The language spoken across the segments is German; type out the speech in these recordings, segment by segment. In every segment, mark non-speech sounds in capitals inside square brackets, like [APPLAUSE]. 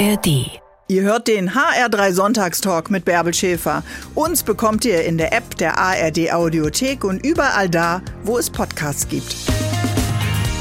ARD. Ihr hört den HR3 Sonntagstalk mit Bärbel Schäfer. Uns bekommt ihr in der App der ARD Audiothek und überall da, wo es Podcasts gibt.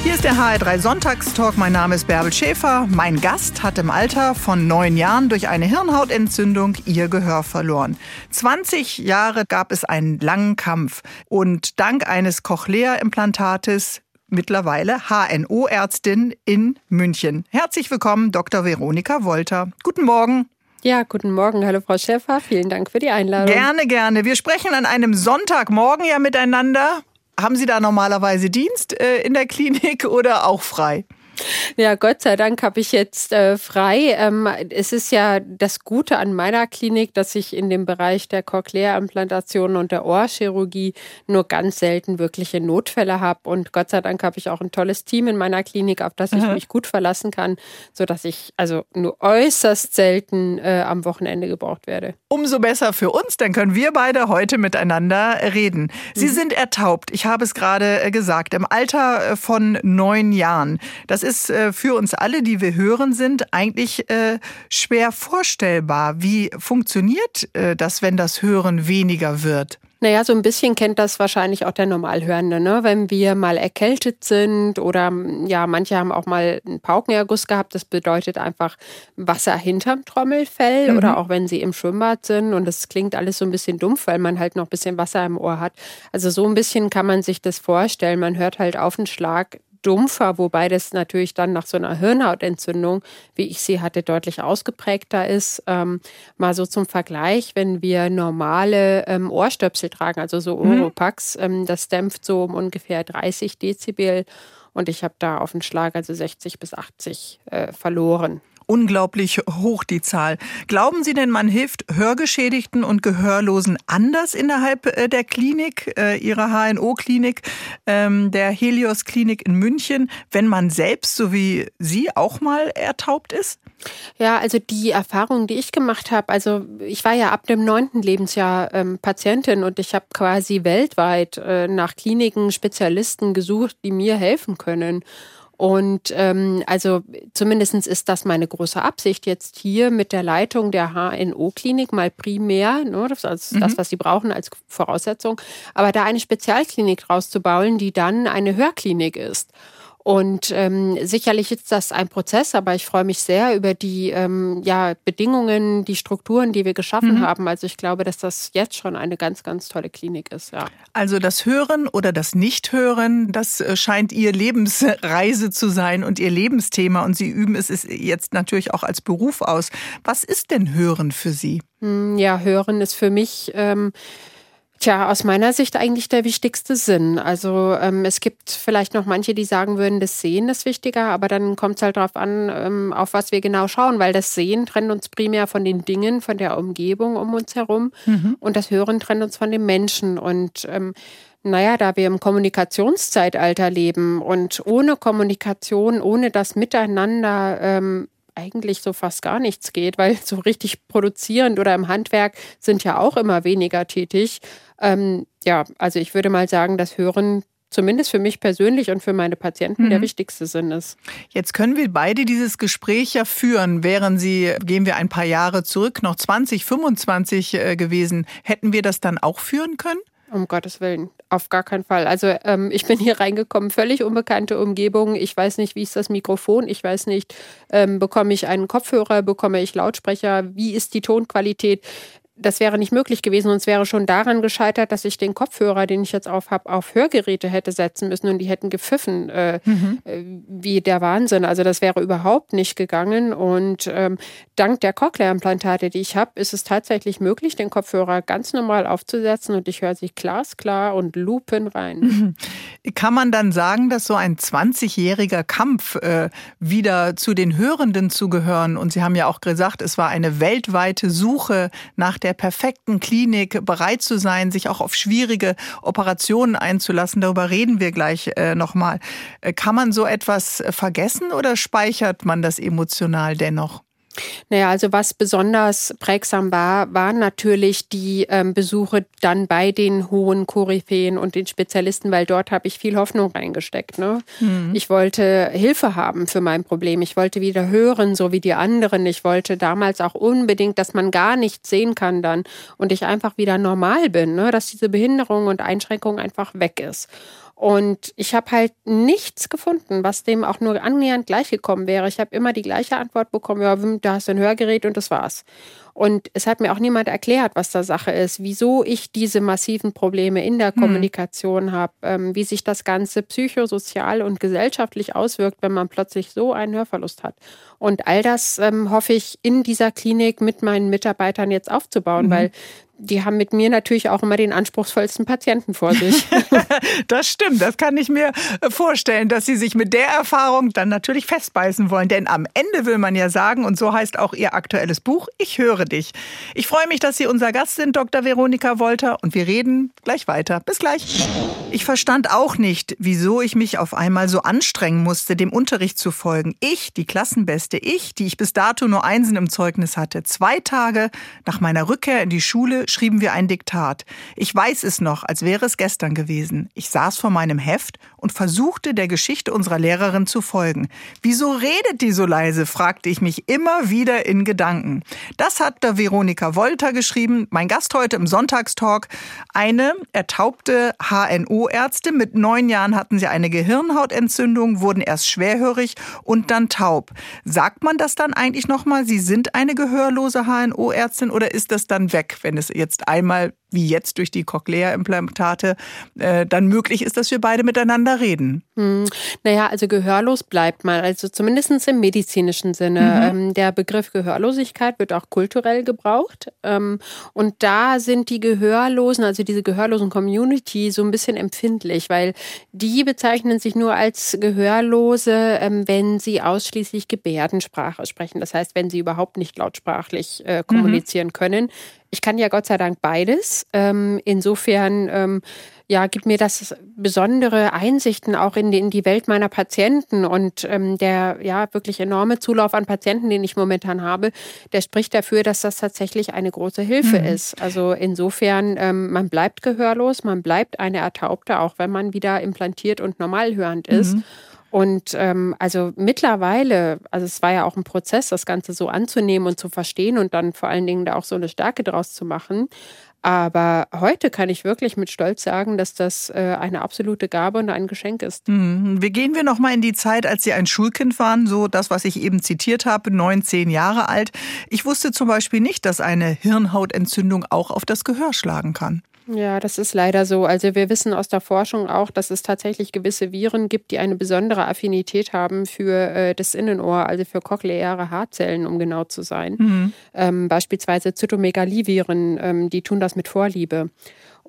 Hier ist der HR3 Sonntagstalk. Mein Name ist Bärbel Schäfer. Mein Gast hat im Alter von neun Jahren durch eine Hirnhautentzündung ihr Gehör verloren. 20 Jahre gab es einen langen Kampf und dank eines Cochlea-Implantates mittlerweile HNO-Ärztin in München. Herzlich willkommen, Dr. Veronika Wolter. Guten Morgen. Ja, guten Morgen. Hallo Frau Schäfer. Vielen Dank für die Einladung. Gerne, gerne. Wir sprechen an einem Sonntagmorgen ja miteinander. Haben Sie da normalerweise Dienst äh, in der Klinik [LAUGHS] oder auch frei? Ja, Gott sei Dank habe ich jetzt äh, frei. Ähm, es ist ja das Gute an meiner Klinik, dass ich in dem Bereich der Cochlea-Implantation und der Ohrchirurgie nur ganz selten wirkliche Notfälle habe. Und Gott sei Dank habe ich auch ein tolles Team in meiner Klinik, auf das ich mhm. mich gut verlassen kann, sodass ich also nur äußerst selten äh, am Wochenende gebraucht werde. Umso besser für uns, dann können wir beide heute miteinander reden. Sie mhm. sind ertaubt, ich habe es gerade äh, gesagt, im Alter äh, von neun Jahren. Das ist ist äh, für uns alle, die wir hören sind, eigentlich äh, schwer vorstellbar. Wie funktioniert äh, das, wenn das Hören weniger wird? Naja, so ein bisschen kennt das wahrscheinlich auch der Normalhörende, ne? Wenn wir mal erkältet sind oder ja, manche haben auch mal einen Paukenerguss gehabt. Das bedeutet einfach Wasser hinterm Trommelfell mhm. oder auch wenn sie im Schwimmbad sind und das klingt alles so ein bisschen dumpf, weil man halt noch ein bisschen Wasser im Ohr hat. Also so ein bisschen kann man sich das vorstellen. Man hört halt auf den Schlag dumpfer, wobei das natürlich dann nach so einer Hirnhautentzündung, wie ich sie hatte, deutlich ausgeprägter ist. Ähm, mal so zum Vergleich, wenn wir normale ähm, Ohrstöpsel tragen, also so mhm. Oropax, mhm. ähm, das dämpft so um ungefähr 30 Dezibel und ich habe da auf den Schlag also 60 bis 80 äh, verloren unglaublich hoch, die Zahl. Glauben Sie denn, man hilft Hörgeschädigten und Gehörlosen anders innerhalb äh, der Klinik, äh, Ihrer HNO-Klinik, ähm, der Helios-Klinik in München, wenn man selbst, so wie Sie, auch mal ertaubt ist? Ja, also die Erfahrung, die ich gemacht habe, also ich war ja ab dem neunten Lebensjahr ähm, Patientin und ich habe quasi weltweit äh, nach Kliniken, Spezialisten gesucht, die mir helfen können. Und ähm, also zumindest ist das meine große Absicht jetzt hier mit der Leitung der HNO-Klinik mal primär, ne, das ist mhm. das, was sie brauchen als Voraussetzung, aber da eine Spezialklinik draus zu bauen, die dann eine Hörklinik ist. Und ähm, sicherlich ist das ein Prozess, aber ich freue mich sehr über die ähm, ja, Bedingungen, die Strukturen, die wir geschaffen mhm. haben. Also ich glaube, dass das jetzt schon eine ganz, ganz tolle Klinik ist. Ja. Also das Hören oder das Nichthören, das äh, scheint Ihr Lebensreise zu sein und Ihr Lebensthema. Und Sie üben es jetzt natürlich auch als Beruf aus. Was ist denn Hören für Sie? Hm, ja, Hören ist für mich. Ähm, Tja, aus meiner Sicht eigentlich der wichtigste Sinn. Also ähm, es gibt vielleicht noch manche, die sagen würden, das Sehen ist wichtiger, aber dann kommt es halt darauf an, ähm, auf was wir genau schauen, weil das Sehen trennt uns primär von den Dingen, von der Umgebung um uns herum mhm. und das Hören trennt uns von den Menschen. Und ähm, naja, da wir im Kommunikationszeitalter leben und ohne Kommunikation, ohne das Miteinander ähm, eigentlich so fast gar nichts geht, weil so richtig produzierend oder im Handwerk sind ja auch immer weniger tätig. Ähm, ja, also ich würde mal sagen, das Hören zumindest für mich persönlich und für meine Patienten mhm. der wichtigste Sinn ist. Jetzt können wir beide dieses Gespräch ja führen. Wären Sie, gehen wir ein paar Jahre zurück, noch 20, 25 äh, gewesen, hätten wir das dann auch führen können? Um Gottes Willen, auf gar keinen Fall. Also ähm, ich bin hier reingekommen, völlig unbekannte Umgebung. Ich weiß nicht, wie ist das Mikrofon. Ich weiß nicht, ähm, bekomme ich einen Kopfhörer, bekomme ich Lautsprecher, wie ist die Tonqualität das wäre nicht möglich gewesen und es wäre schon daran gescheitert, dass ich den Kopfhörer, den ich jetzt auf habe, auf Hörgeräte hätte setzen müssen und die hätten gepfiffen, äh, mhm. äh, wie der Wahnsinn. Also das wäre überhaupt nicht gegangen und ähm, dank der Cochlea-Implantate, die ich habe, ist es tatsächlich möglich, den Kopfhörer ganz normal aufzusetzen und ich höre sie glasklar und lupen rein. Mhm. Kann man dann sagen, dass so ein 20-jähriger Kampf äh, wieder zu den Hörenden zu gehören und Sie haben ja auch gesagt, es war eine weltweite Suche nach der der perfekten Klinik bereit zu sein, sich auch auf schwierige Operationen einzulassen. Darüber reden wir gleich äh, nochmal. Äh, kann man so etwas vergessen oder speichert man das emotional dennoch? Naja, also was besonders prägsam war, waren natürlich die ähm, Besuche dann bei den hohen Koryphäen und den Spezialisten, weil dort habe ich viel Hoffnung reingesteckt. Ne? Mhm. Ich wollte Hilfe haben für mein Problem. Ich wollte wieder hören, so wie die anderen. Ich wollte damals auch unbedingt, dass man gar nichts sehen kann dann und ich einfach wieder normal bin, ne? dass diese Behinderung und Einschränkung einfach weg ist. Und ich habe halt nichts gefunden, was dem auch nur annähernd gleichgekommen wäre. Ich habe immer die gleiche Antwort bekommen, ja, da hast du ein Hörgerät und das war's. Und es hat mir auch niemand erklärt, was da Sache ist, wieso ich diese massiven Probleme in der hm. Kommunikation habe, ähm, wie sich das Ganze psychosozial und gesellschaftlich auswirkt, wenn man plötzlich so einen Hörverlust hat. Und all das ähm, hoffe ich in dieser Klinik mit meinen Mitarbeitern jetzt aufzubauen, mhm. weil die haben mit mir natürlich auch immer den anspruchsvollsten Patienten vor sich. [LAUGHS] [LAUGHS] das stimmt, das kann ich mir äh, vorstellen, dass Sie sich mit der Erfahrung dann natürlich festbeißen wollen. Denn am Ende will man ja sagen, und so heißt auch Ihr aktuelles Buch, ich höre dich. Ich freue mich, dass Sie unser Gast sind, Dr. Veronika Wolter, und wir reden gleich weiter. Bis gleich. Ich verstand auch nicht, wieso ich mich auf einmal so anstrengen musste, dem Unterricht zu folgen. Ich, die Klassenbeste, ich, die ich bis dato nur Einsen im Zeugnis hatte. Zwei Tage nach meiner Rückkehr in die Schule schrieben wir ein Diktat. Ich weiß es noch, als wäre es gestern gewesen. Ich saß vor meinem Heft und versuchte der Geschichte unserer Lehrerin zu folgen. Wieso redet die so leise? fragte ich mich immer wieder in Gedanken. Das hat der Veronika Wolter geschrieben, mein Gast heute im Sonntagstalk. Eine ertaubte HNO-Ärztin. Mit neun Jahren hatten sie eine Gehirnhautentzündung, wurden erst schwerhörig und dann taub. Sagt man das dann eigentlich nochmal, sie sind eine gehörlose HNO-Ärztin oder ist das dann weg, wenn es jetzt einmal wie jetzt durch die Cochlea-Implantate, äh, dann möglich ist, dass wir beide miteinander reden. Hm. Naja, also gehörlos bleibt man, also zumindest im medizinischen Sinne. Mhm. Ähm, der Begriff Gehörlosigkeit wird auch kulturell gebraucht. Ähm, und da sind die Gehörlosen, also diese gehörlosen Community, so ein bisschen empfindlich, weil die bezeichnen sich nur als Gehörlose, ähm, wenn sie ausschließlich Gebärdensprache sprechen. Das heißt, wenn sie überhaupt nicht lautsprachlich äh, kommunizieren mhm. können. Ich kann ja Gott sei Dank beides. Ähm, insofern ähm, ja, gibt mir das besondere Einsichten auch in die, in die Welt meiner Patienten und ähm, der ja wirklich enorme Zulauf an Patienten, den ich momentan habe, der spricht dafür, dass das tatsächlich eine große Hilfe mhm. ist. Also insofern, ähm, man bleibt gehörlos, man bleibt eine Ertaubte, auch wenn man wieder implantiert und normal hörend ist. Mhm. Und ähm, also mittlerweile, also es war ja auch ein Prozess, das Ganze so anzunehmen und zu verstehen und dann vor allen Dingen da auch so eine Stärke draus zu machen. Aber heute kann ich wirklich mit Stolz sagen, dass das äh, eine absolute Gabe und ein Geschenk ist. Mhm. Wir gehen wir noch mal in die Zeit, als Sie ein Schulkind waren, so das, was ich eben zitiert habe, neun, zehn Jahre alt. Ich wusste zum Beispiel nicht, dass eine Hirnhautentzündung auch auf das Gehör schlagen kann. Ja, das ist leider so. Also wir wissen aus der Forschung auch, dass es tatsächlich gewisse Viren gibt, die eine besondere Affinität haben für äh, das Innenohr, also für cochleäre Haarzellen, um genau zu sein. Mhm. Ähm, beispielsweise Zytomegalie-Viren, ähm, die tun das mit Vorliebe.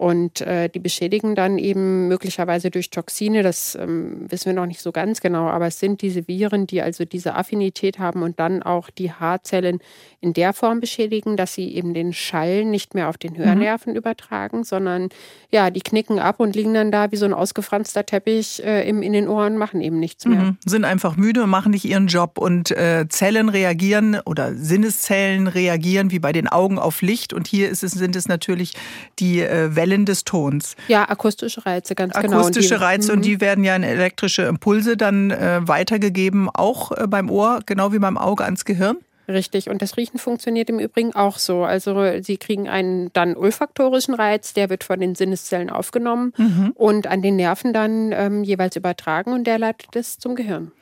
Und äh, die beschädigen dann eben möglicherweise durch Toxine, das ähm, wissen wir noch nicht so ganz genau, aber es sind diese Viren, die also diese Affinität haben und dann auch die Haarzellen in der Form beschädigen, dass sie eben den Schall nicht mehr auf den Hörnerven mhm. übertragen, sondern ja, die knicken ab und liegen dann da wie so ein ausgefranster Teppich äh, im, in den Ohren, machen eben nichts mehr. Mhm. Sind einfach müde und machen nicht ihren Job und äh, Zellen reagieren oder Sinneszellen reagieren wie bei den Augen auf Licht und hier es, sind es natürlich die äh, Wellen Wellen des Tons. Ja, akustische Reize, ganz akustische genau. Akustische Reize und die mhm. werden ja in elektrische Impulse dann äh, weitergegeben, auch äh, beim Ohr, genau wie beim Auge ans Gehirn. Richtig. Und das Riechen funktioniert im Übrigen auch so. Also sie kriegen einen dann olfaktorischen Reiz, der wird von den Sinneszellen aufgenommen mhm. und an den Nerven dann ähm, jeweils übertragen und der leitet es zum Gehirn.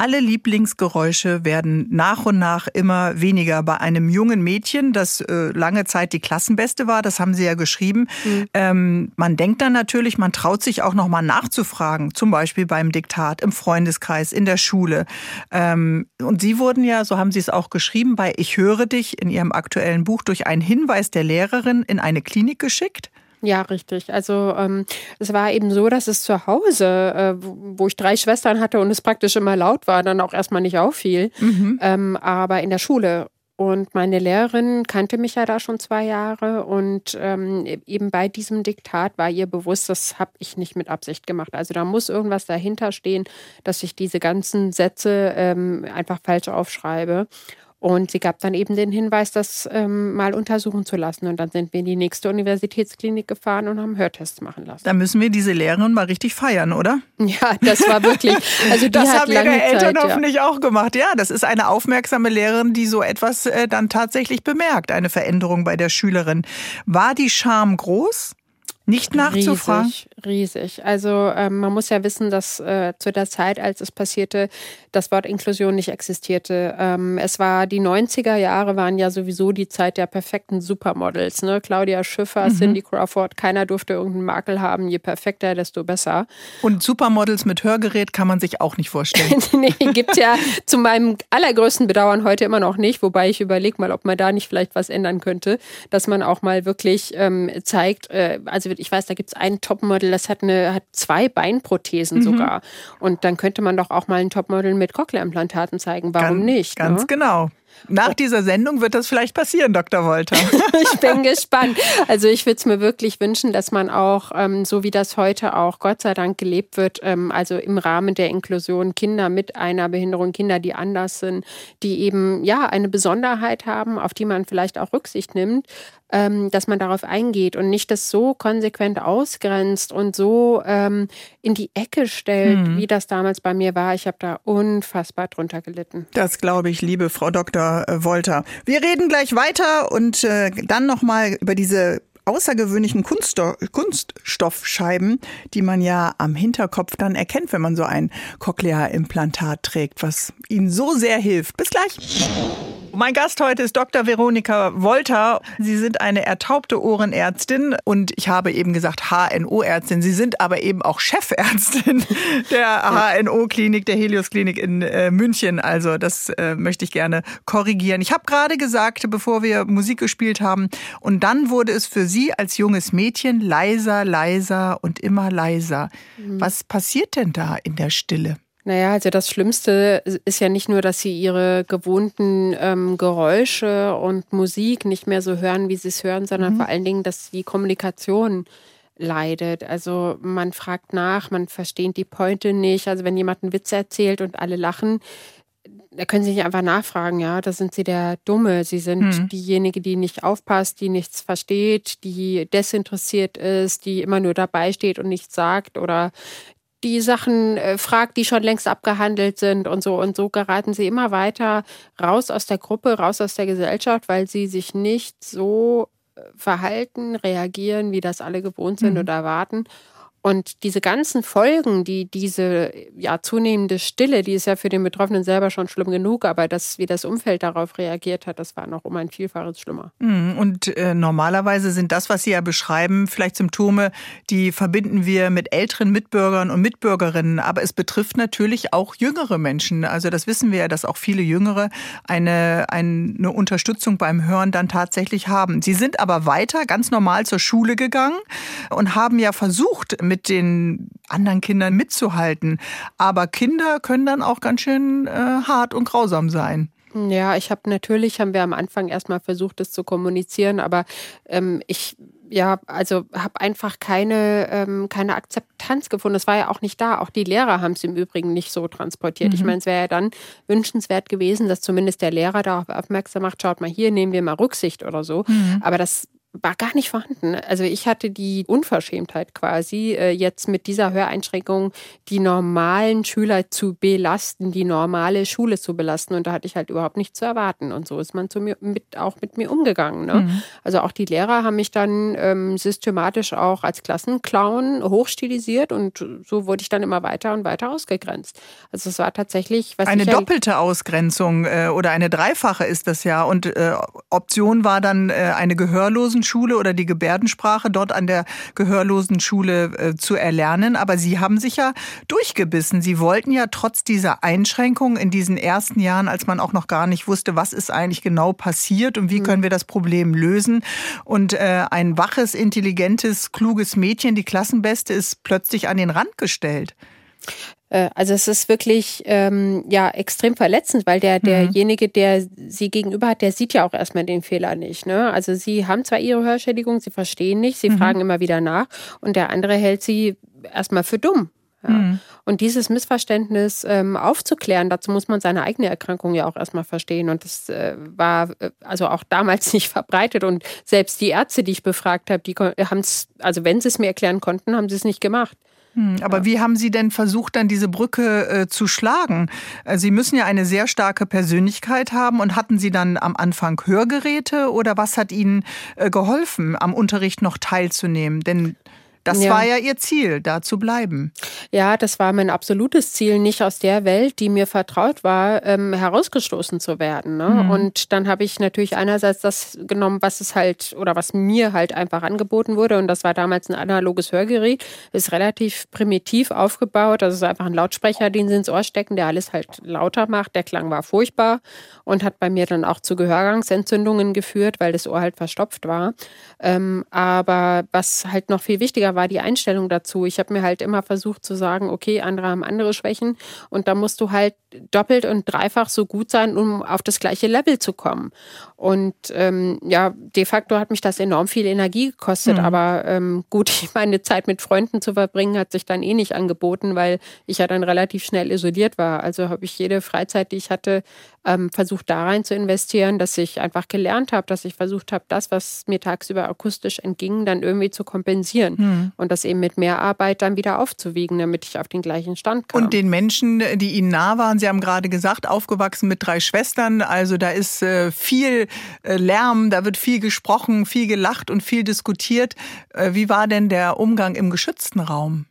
Alle Lieblingsgeräusche werden nach und nach immer weniger. Bei einem jungen Mädchen, das äh, lange Zeit die Klassenbeste war, das haben Sie ja geschrieben. Mhm. Ähm, man denkt dann natürlich, man traut sich auch noch mal nachzufragen, zum Beispiel beim Diktat, im Freundeskreis, in der Schule. Ähm, und Sie wurden ja, so haben Sie es auch geschrieben, bei Ich höre dich in Ihrem aktuellen Buch durch einen Hinweis der Lehrerin in eine Klinik geschickt. Ja, richtig. Also ähm, es war eben so, dass es zu Hause, äh, wo ich drei Schwestern hatte und es praktisch immer laut war, dann auch erstmal nicht auffiel. Mhm. Ähm, aber in der Schule. Und meine Lehrerin kannte mich ja da schon zwei Jahre und ähm, eben bei diesem Diktat war ihr bewusst, das habe ich nicht mit Absicht gemacht. Also da muss irgendwas dahinter stehen, dass ich diese ganzen Sätze ähm, einfach falsch aufschreibe. Und sie gab dann eben den Hinweis, das ähm, mal untersuchen zu lassen. Und dann sind wir in die nächste Universitätsklinik gefahren und haben Hörtests machen lassen. Da müssen wir diese Lehrerin mal richtig feiern, oder? Ja, das war wirklich. Also [LAUGHS] das hat haben ihre Eltern Zeit, hoffentlich ja. auch gemacht. Ja, das ist eine aufmerksame Lehrerin, die so etwas äh, dann tatsächlich bemerkt, eine Veränderung bei der Schülerin. War die Scham groß? Nicht nachzufragen? Riesig, riesig. Also ähm, man muss ja wissen, dass äh, zu der Zeit, als es passierte, das Wort Inklusion nicht existierte. Ähm, es war die 90er Jahre waren ja sowieso die Zeit der perfekten Supermodels. Ne? Claudia Schiffer, Mhm. Cindy Crawford, keiner durfte irgendeinen Makel haben. Je perfekter, desto besser. Und Supermodels mit Hörgerät kann man sich auch nicht vorstellen. [LAUGHS] nee, gibt ja zu meinem allergrößten Bedauern heute immer noch nicht, wobei ich überlege mal, ob man da nicht vielleicht was ändern könnte, dass man auch mal wirklich ähm, zeigt, äh, also ich weiß, da gibt es ein Topmodel, das hat eine, hat zwei Mhm. Beinprothesen sogar. Und dann könnte man doch auch mal ein Topmodel mit Cochlea-Implantaten zeigen. Warum Ganz- nicht? Ganz ne? genau. Nach dieser Sendung wird das vielleicht passieren, Dr. Wolter. [LAUGHS] ich bin gespannt. Also ich würde es mir wirklich wünschen, dass man auch, ähm, so wie das heute auch Gott sei Dank gelebt wird, ähm, also im Rahmen der Inklusion Kinder mit einer Behinderung, Kinder, die anders sind, die eben ja eine Besonderheit haben, auf die man vielleicht auch Rücksicht nimmt, ähm, dass man darauf eingeht und nicht das so konsequent ausgrenzt und so ähm, in die Ecke stellt, wie das damals bei mir war. Ich habe da unfassbar drunter gelitten. Das glaube ich, liebe Frau Dr. Wolter. Wir reden gleich weiter und äh, dann nochmal über diese außergewöhnlichen Kunststo Kunststoffscheiben, die man ja am Hinterkopf dann erkennt, wenn man so ein Cochlea-Implantat trägt, was Ihnen so sehr hilft. Bis gleich. Mein Gast heute ist Dr. Veronika Wolter. Sie sind eine ertaubte Ohrenärztin und ich habe eben gesagt HNO-Ärztin. Sie sind aber eben auch Chefärztin [LAUGHS] der HNO-Klinik, der Helios-Klinik in äh, München. Also das äh, möchte ich gerne korrigieren. Ich habe gerade gesagt, bevor wir Musik gespielt haben, und dann wurde es für Sie als junges Mädchen leiser, leiser und immer leiser. Was passiert denn da in der Stille? Naja, also das Schlimmste ist ja nicht nur, dass sie ihre gewohnten ähm, Geräusche und Musik nicht mehr so hören, wie sie es hören, sondern vor allen Dingen, dass die Kommunikation leidet. Also man fragt nach, man versteht die Pointe nicht. Also wenn jemand einen Witz erzählt und alle lachen, da können Sie nicht einfach nachfragen, ja, da sind Sie der Dumme. Sie sind diejenige, die nicht aufpasst, die nichts versteht, die desinteressiert ist, die immer nur dabei steht und nichts sagt oder die Sachen äh, fragt, die schon längst abgehandelt sind und so. Und so geraten sie immer weiter raus aus der Gruppe, raus aus der Gesellschaft, weil sie sich nicht so äh, verhalten, reagieren, wie das alle gewohnt sind oder erwarten. Und diese ganzen Folgen, die diese ja zunehmende Stille, die ist ja für den Betroffenen selber schon schlimm genug, aber das, wie das Umfeld darauf reagiert hat, das war noch um ein Vielfaches schlimmer. Mhm, Und äh, normalerweise sind das, was Sie ja beschreiben, vielleicht Symptome, die verbinden wir mit älteren Mitbürgern und Mitbürgerinnen. Aber es betrifft natürlich auch jüngere Menschen. Also das wissen wir ja, dass auch viele Jüngere eine, eine Unterstützung beim Hören dann tatsächlich haben. Sie sind aber weiter ganz normal zur Schule gegangen und haben ja versucht, mit den anderen Kindern mitzuhalten. Aber Kinder können dann auch ganz schön äh, hart und grausam sein. Ja, ich habe natürlich, haben wir am Anfang erstmal versucht, das zu kommunizieren, aber ähm, ich ja, also habe einfach keine, ähm, keine Akzeptanz gefunden. Es war ja auch nicht da. Auch die Lehrer haben es im Übrigen nicht so transportiert. Ich meine, es wäre ja dann wünschenswert gewesen, dass zumindest der Lehrer darauf aufmerksam macht, schaut mal hier, nehmen wir mal Rücksicht oder so. Aber das war gar nicht vorhanden. Also ich hatte die Unverschämtheit quasi, äh, jetzt mit dieser Höreinschränkung die normalen Schüler zu belasten, die normale Schule zu belasten. Und da hatte ich halt überhaupt nichts zu erwarten. Und so ist man zu mir mit, auch mit mir umgegangen. Ne? Also auch die Lehrer haben mich dann ähm, systematisch auch als Klassenclown hochstilisiert und so wurde ich dann immer weiter und weiter ausgegrenzt. Also es war tatsächlich, was Eine doppelte Ausgrenzung äh, oder eine dreifache ist das ja. Und äh, Option war dann äh, eine Gehörlosenschule oder die Gebärdensprache dort an der Gehörlosenschule äh, zu erlernen. Aber Sie haben sich ja durchgebissen. Sie wollten ja trotz dieser Einschränkungen in diesen ersten Jahren, als man auch noch gar nicht wusste, was ist eigentlich genau passiert und wie können wir das Problem lösen. Und äh, ein waches, intelligentes, kluges Mädchen, die Klassenbeste, ist plötzlich an den Rand gestellt. Äh, Also es ist wirklich ähm, ja extrem verletzend, weil der derjenige, der sie gegenüber hat, der sieht ja auch erstmal den Fehler nicht. Ne? Also sie haben zwar ihre Hörschädigung, sie verstehen nicht, sie fragen immer wieder nach und der andere hält sie erstmal für dumm. Ja. Mhm. Und dieses Missverständnis ähm, aufzuklären, dazu muss man seine eigene Erkrankung ja auch erstmal verstehen. Und das äh, war äh, also auch damals [LAUGHS] nicht verbreitet. Und selbst die Ärzte, die ich befragt habe, die haben es, also wenn sie es mir erklären konnten, haben sie es nicht gemacht. Hm, aber ja. wie haben Sie denn versucht, dann diese Brücke äh, zu schlagen? Äh, Sie müssen ja eine sehr starke Persönlichkeit haben und hatten Sie dann am Anfang Hörgeräte oder was hat Ihnen äh, geholfen, am Unterricht noch teilzunehmen? Denn das ja. war ja Ihr Ziel, da zu bleiben. Ja, das war mein absolutes Ziel, nicht aus der Welt, die mir vertraut war, ähm, herausgestoßen zu werden. Ne? Mhm. Und dann habe ich natürlich einerseits das genommen, was es halt oder was mir halt einfach angeboten wurde. Und das war damals ein analoges Hörgerät. Ist relativ primitiv aufgebaut. Das ist einfach ein Lautsprecher, den Sie ins Ohr stecken, der alles halt lauter macht. Der Klang war furchtbar und hat bei mir dann auch zu Gehörgangsentzündungen geführt, weil das Ohr halt verstopft war. Ähm, aber was halt noch viel wichtiger war, war die Einstellung dazu. Ich habe mir halt immer versucht zu sagen, okay, andere haben andere Schwächen und da musst du halt doppelt und dreifach so gut sein, um auf das gleiche Level zu kommen. Und ähm, ja, de facto hat mich das enorm viel Energie gekostet, mhm. aber ähm, gut, [LAUGHS] ich meine Zeit mit Freunden zu verbringen, hat sich dann eh nicht angeboten, weil ich ja dann relativ schnell isoliert war. Also habe ich jede Freizeit, die ich hatte, ähm, versucht da rein zu investieren, dass ich einfach gelernt habe, dass ich versucht habe, das, was mir tagsüber akustisch entging, dann irgendwie zu kompensieren mhm. und das eben mit mehr Arbeit dann wieder aufzuwiegen, damit ich auf den gleichen Stand kam. Und den Menschen, die Ihnen nah waren, Sie haben gerade gesagt, aufgewachsen mit drei Schwestern, also da ist äh, viel äh, Lärm, da wird viel gesprochen, viel gelacht und viel diskutiert. Äh, wie war denn der Umgang im geschützten Raum?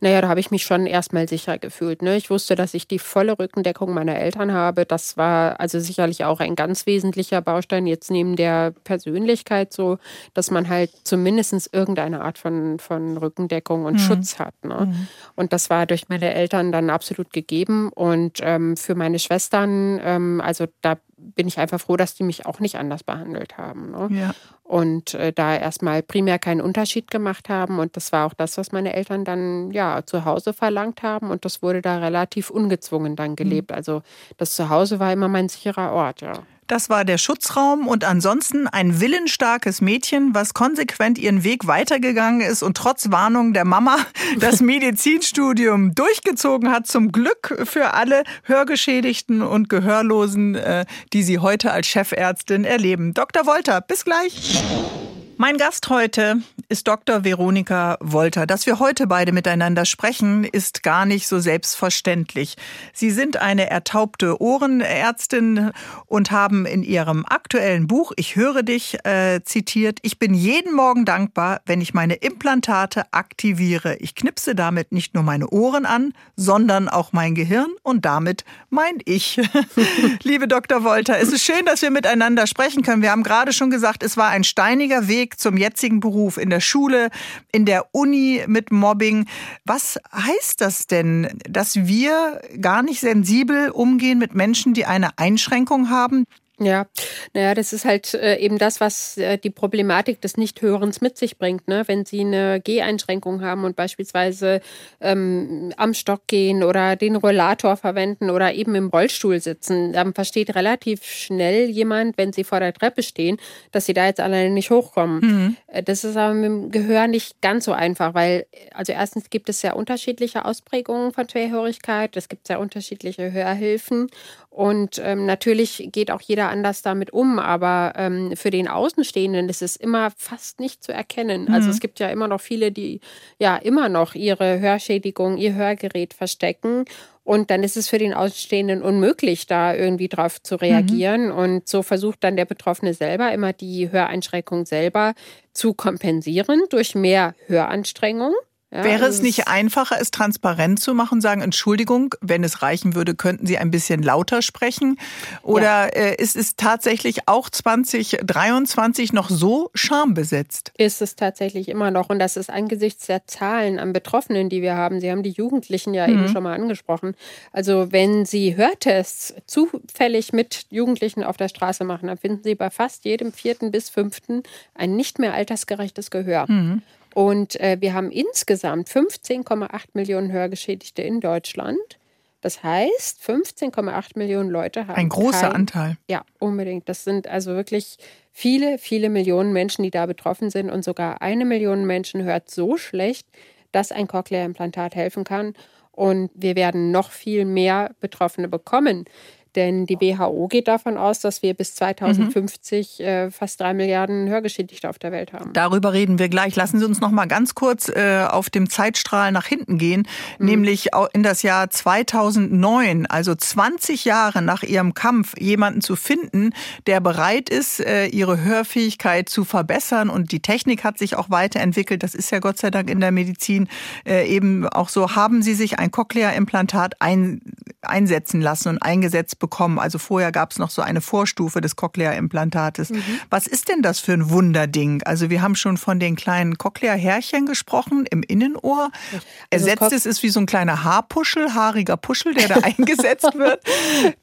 Naja, da habe ich mich schon erstmal sicher gefühlt. Ne? Ich wusste, dass ich die volle Rückendeckung meiner Eltern habe. Das war also sicherlich auch ein ganz wesentlicher Baustein jetzt neben der Persönlichkeit so, dass man halt zumindest irgendeine Art von, von Rückendeckung und mhm. Schutz hat. Ne? Mhm. Und das war durch meine Eltern dann absolut gegeben. Und ähm, für meine Schwestern, ähm, also da bin ich einfach froh, dass die mich auch nicht anders behandelt haben. Ne? Ja. Und äh, da erstmal primär keinen Unterschied gemacht haben. Und das war auch das, was meine Eltern dann ja zu Hause verlangt haben. Und das wurde da relativ ungezwungen dann gelebt. Mhm. Also das Zuhause war immer mein sicherer Ort, ja. Das war der Schutzraum und ansonsten ein willensstarkes Mädchen, was konsequent ihren Weg weitergegangen ist und trotz Warnung der Mama [LAUGHS] das Medizinstudium durchgezogen hat. Zum Glück für alle Hörgeschädigten und Gehörlosen, äh, die sie heute als Chefärztin erleben. Dr. Wolter, bis gleich. Mein Gast heute ist Dr. Veronika Wolter. Dass wir heute beide miteinander sprechen, ist gar nicht so selbstverständlich. Sie sind eine ertaubte Ohrenärztin und haben in ihrem aktuellen Buch Ich höre dich äh, zitiert, ich bin jeden Morgen dankbar, wenn ich meine Implantate aktiviere. Ich knipse damit nicht nur meine Ohren an, sondern auch mein Gehirn und damit mein Ich. [LAUGHS] Liebe Dr. Wolter, es ist schön, dass wir miteinander sprechen können. Wir haben gerade schon gesagt, es war ein steiniger Weg Weg zum jetzigen Beruf in der Schule, in der Uni mit Mobbing. Was heißt das denn, dass wir gar nicht sensibel umgehen mit Menschen, die eine Einschränkung haben? Ja, naja, das ist halt äh, eben das, was äh, die Problematik des Nichthörens mit sich bringt. Ne? Wenn Sie eine Geheinschränkung haben und beispielsweise ähm, am Stock gehen oder den Rollator verwenden oder eben im Rollstuhl sitzen, dann versteht relativ schnell jemand, wenn Sie vor der Treppe stehen, dass Sie da jetzt alleine nicht hochkommen. Mhm. Äh, das ist aber mit dem Gehör nicht ganz so einfach, weil, also erstens gibt es sehr unterschiedliche Ausprägungen von Schwerhörigkeit, es gibt sehr unterschiedliche Hörhilfen und ähm, natürlich geht auch jeder anders damit um, aber ähm, für den Außenstehenden ist es immer fast nicht zu erkennen. Also mhm. Also es gibt ja immer noch viele, die ja immer noch ihre Hörschädigung, ihr Hörgerät verstecken. Und dann ist es für den Außenstehenden unmöglich, da irgendwie drauf zu reagieren. Mhm. Und so versucht dann der Betroffene selber immer die Höreinschränkung selber zu kompensieren durch mehr Höranstrengung. Ja, Wäre es nicht einfacher, es transparent zu machen, sagen, Entschuldigung, wenn es reichen würde, könnten Sie ein bisschen lauter sprechen? Oder ja. äh, ist es tatsächlich auch 2023 noch so schambesetzt? Ist es tatsächlich immer noch. Und das ist angesichts der Zahlen an Betroffenen, die wir haben. Sie haben die Jugendlichen ja mhm. eben schon mal angesprochen. Also wenn Sie Hörtests zufällig mit Jugendlichen auf der Straße machen, dann finden Sie bei fast jedem vierten bis fünften ein nicht mehr altersgerechtes Gehör. Mhm. Und äh, wir haben insgesamt 15,8 Millionen Hörgeschädigte in Deutschland. Das heißt, 15,8 Millionen Leute haben. Ein großer kein, Anteil. Ja, unbedingt. Das sind also wirklich viele, viele Millionen Menschen, die da betroffen sind. Und sogar eine Million Menschen hört so schlecht, dass ein Cochlea-Implantat helfen kann. Und wir werden noch viel mehr Betroffene bekommen. Denn die WHO geht davon aus, dass wir bis 2050 mhm. äh, fast drei Milliarden Hörgeschädigte auf der Welt haben. Darüber reden wir gleich. Lassen Sie uns noch mal ganz kurz äh, auf dem Zeitstrahl nach hinten gehen, mhm. nämlich in das Jahr 2009, also 20 Jahre nach Ihrem Kampf, jemanden zu finden, der bereit ist, äh, ihre Hörfähigkeit zu verbessern. Und die Technik hat sich auch weiterentwickelt. Das ist ja Gott sei Dank in der Medizin äh, eben auch so. Haben Sie sich ein Cochlea-Implantat ein, einsetzen lassen und eingesetzt bekommen? Also vorher gab es noch so eine Vorstufe des Cochlea-Implantates. Mhm. Was ist denn das für ein Wunderding? Also wir haben schon von den kleinen Cochlea-Härchen gesprochen im Innenohr. Also Ersetzt es ist wie so ein kleiner Haarpuschel, haariger Puschel, der da [LAUGHS] eingesetzt wird,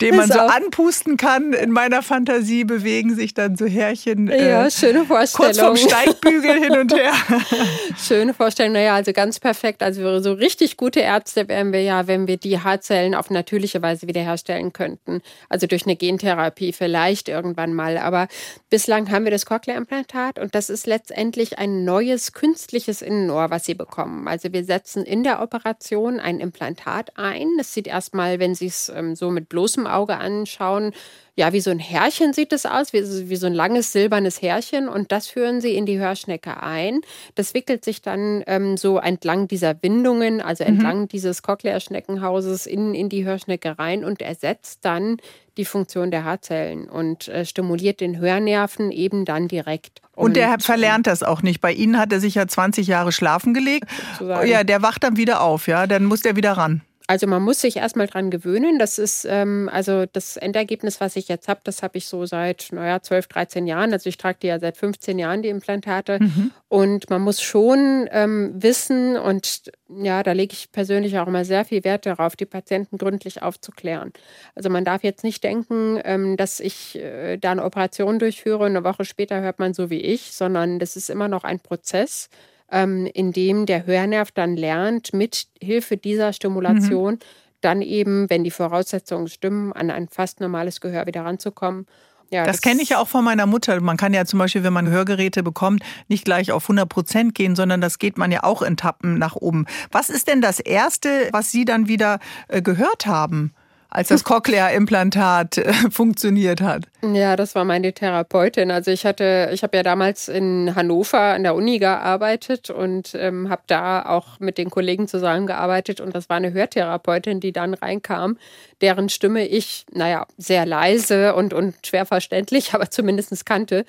den man so anpusten kann. In meiner Fantasie bewegen sich dann so Härchen ja, äh, schöne Vorstellung. kurz vom Steigbügel hin und her. [LAUGHS] schöne Vorstellung. Naja, also ganz perfekt. Also so richtig gute Ärzte wären wir ja, wenn wir die Haarzellen auf natürliche Weise wiederherstellen könnten werden. Also durch eine Gentherapie vielleicht irgendwann mal. Aber bislang haben wir das Cochlea-Implantat und das ist letztendlich ein neues künstliches Innenohr, was Sie bekommen. Also wir setzen in der Operation ein Implantat ein. Das sieht erstmal, wenn Sie es ähm, so mit bloßem Auge anschauen, ja, wie so ein Härchen sieht es aus, wie, wie, so ein langes silbernes Härchen und das führen sie in die Hörschnecke ein. Das wickelt sich dann ähm, so entlang dieser Windungen, also mhm. entlang mhm. dieses Cochlea-Schneckenhauses in, in die Hörschnecke rein und ersetzt dann die Funktion der Haarzellen und äh, stimuliert den Hörnerven eben dann direkt. Und, und der verlernt das auch nicht. Bei Ihnen hat er sich ja 20 Jahre schlafen gelegt. [LAUGHS] Ja, der wacht dann wieder auf, ja, dann muss der wieder ran. Also man muss sich erstmal dran gewöhnen. Das ist ähm, also das Endergebnis, was ich jetzt habe, das habe ich so seit, naja, 12, 13 Jahren. Also ich trage die ja seit 15 Jahren, die Implantate. Mhm. Und man muss schon ähm, wissen, und ja, da lege ich persönlich auch immer sehr viel Wert darauf, die Patienten gründlich aufzuklären. Also man darf jetzt nicht denken, ähm, dass ich äh, da eine Operation durchführe und eine Woche später hört man so wie ich, sondern das ist immer noch ein Prozess ähm, in dem der Hörnerv dann lernt, mit Hilfe dieser Stimulation mhm. dann eben, wenn die Voraussetzungen stimmen, an ein fast normales Gehör wieder ranzukommen. Ja, das, das kenne ich ja auch von meiner Mutter. Man kann ja zum Beispiel, wenn man Hörgeräte bekommt, nicht gleich auf 100 Prozent gehen, sondern das geht man ja auch in Tappen nach oben. Was ist denn das Erste, was Sie dann wieder äh, gehört haben? Als das Cochlea-Implantat äh, funktioniert hat? Ja, das war meine Therapeutin. Also ich hatte, ich habe ja damals in Hannover an der Uni gearbeitet und ähm, habe da auch mit den Kollegen zusammengearbeitet und das war eine Hörtherapeutin, die dann reinkam, deren Stimme ich, naja, sehr leise und, und schwer verständlich, [LAUGHS] aber zumindest kannte.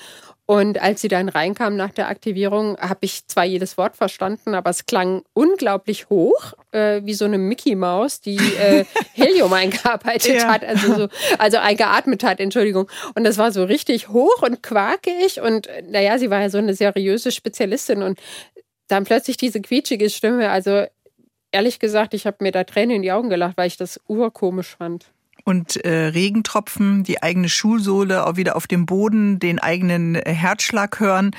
Und als sie dann reinkam nach der Aktivierung, habe ich zwar jedes Wort verstanden, aber es klang unglaublich hoch, äh, wie so eine Mickey Maus, die äh, [LAUGHS] Helium eingearbeitet ja. hat, also, so, also eingeatmet hat, Entschuldigung. Und das war so richtig hoch und quakig und naja, sie war ja so eine seriöse Spezialistin und dann plötzlich diese quietschige Stimme. Also ehrlich gesagt, ich habe mir da Tränen in die Augen gelacht, weil ich das urkomisch fand und äh, Regentropfen, die eigene Schuhsohle auch wieder auf dem Boden, den eigenen äh, Herzschlag hören.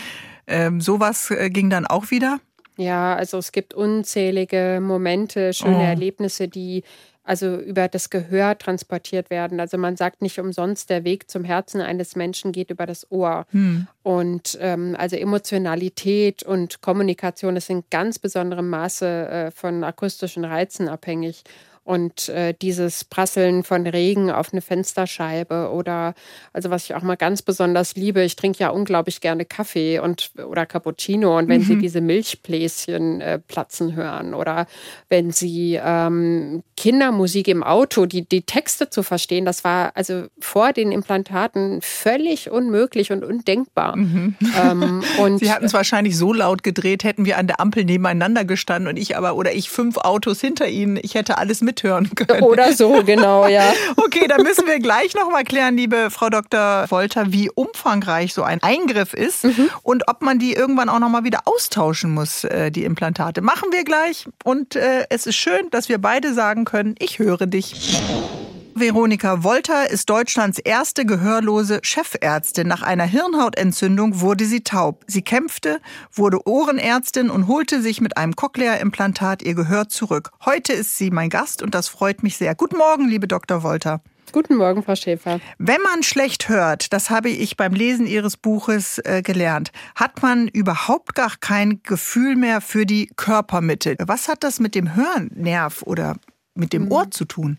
Ähm, sowas äh, ging dann auch wieder? Ja, also es gibt unzählige Momente, schöne oh. Erlebnisse, die also über das Gehör transportiert werden. Also man sagt nicht umsonst, der Weg zum Herzen eines Menschen geht über das Ohr. Hm. Und ähm, also Emotionalität und Kommunikation ist in ganz besonderem Maße äh, von akustischen Reizen abhängig. Und äh, dieses Prasseln von Regen auf eine Fensterscheibe oder, also was ich auch mal ganz besonders liebe, ich trinke ja unglaublich gerne Kaffee und oder Cappuccino und wenn mhm. Sie diese Milchbläschen äh, platzen hören oder wenn Sie ähm, Kindermusik im Auto, die, die Texte zu verstehen, das war also vor den Implantaten völlig unmöglich und undenkbar. Mhm. Ähm, [LAUGHS] und Sie hatten es wahrscheinlich so laut gedreht, hätten wir an der Ampel nebeneinander gestanden und ich aber oder ich fünf Autos hinter Ihnen, ich hätte alles mit mithören können. Oder so, genau, ja. [LAUGHS] okay, dann müssen wir gleich noch mal klären, liebe Frau Dr. Wolter, wie umfangreich so ein Eingriff ist mhm. und ob man die irgendwann auch noch mal wieder austauschen muss, äh, die Implantate. Machen wir gleich und äh, es ist schön, dass wir beide sagen können, ich höre dich. Veronika Wolter ist Deutschlands erste gehörlose Chefärztin. Nach einer Hirnhautentzündung wurde sie taub. Sie kämpfte, wurde Ohrenärztin und holte sich mit einem Cochlea-Implantat ihr Gehör zurück. Heute ist sie mein Gast und das freut mich sehr. Guten Morgen, liebe Dr. Wolter. Guten Morgen, Frau Schäfer. Wenn man schlecht hört, das habe ich beim Lesen Ihres Buches äh, gelernt, hat man überhaupt gar kein Gefühl mehr für die Körpermitte. Was hat das mit dem Hörnerv oder mit dem Ohr mhm. zu tun?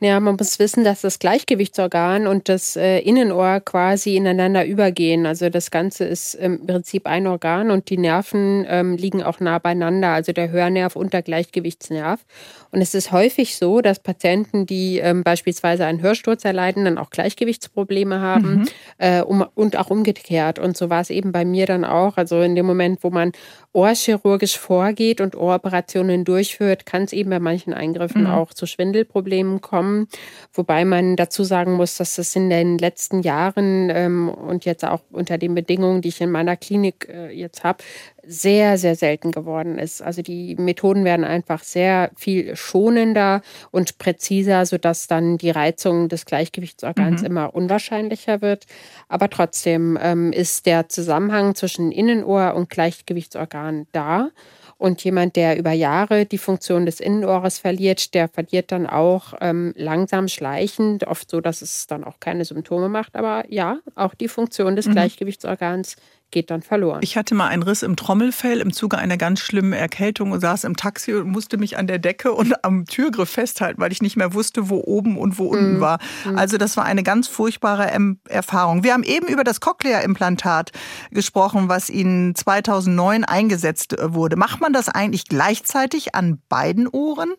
Ja, man muss wissen, dass das Gleichgewichtsorgan und das äh, Innenohr quasi ineinander übergehen. Also das Ganze ist im Prinzip ein Organ und die Nerven ähm, liegen auch nah beieinander, also der Hörnerv und der Gleichgewichtsnerv. Und es ist häufig so, dass Patienten, die ähm, beispielsweise einen Hörsturz erleiden, dann auch Gleichgewichtsprobleme haben mhm. äh, um, und auch umgekehrt. Und so war es eben bei mir dann auch. Also in dem Moment, wo man ohrchirurgisch vorgeht und Ohroperationen durchführt, kann es eben bei manchen Eingriffen mhm. auch zu Schwindelproblemen kommen. Wobei man dazu sagen muss, dass es in den letzten Jahren ähm, und jetzt auch unter den Bedingungen, die ich in meiner Klinik äh, jetzt habe, sehr, sehr selten geworden ist. Also die Methoden werden einfach sehr viel schonender und präziser, sodass dann die Reizung des Gleichgewichtsorgans mhm. immer unwahrscheinlicher wird. Aber trotzdem ähm, ist der Zusammenhang zwischen Innenohr und Gleichgewichtsorgan da. Und jemand, der über Jahre die Funktion des Innenohres verliert, der verliert dann auch ähm, langsam schleichend, oft so, dass es dann auch keine Symptome macht. Aber ja, auch die Funktion des mhm. Gleichgewichtsorgans geht dann verloren. Ich hatte mal einen Riss im Trommelfell im Zuge einer ganz schlimmen Erkältung und saß im Taxi und musste mich an der Decke und am Türgriff festhalten, weil ich nicht mehr wusste, wo oben und wo unten mm. war. Mhm. Also das war eine ganz furchtbare Erfahrung. Wir haben eben über das Cochlea-Implantat gesprochen, was Ihnen 2009 eingesetzt äh, wurde. Macht man das eigentlich gleichzeitig an beiden Ohren?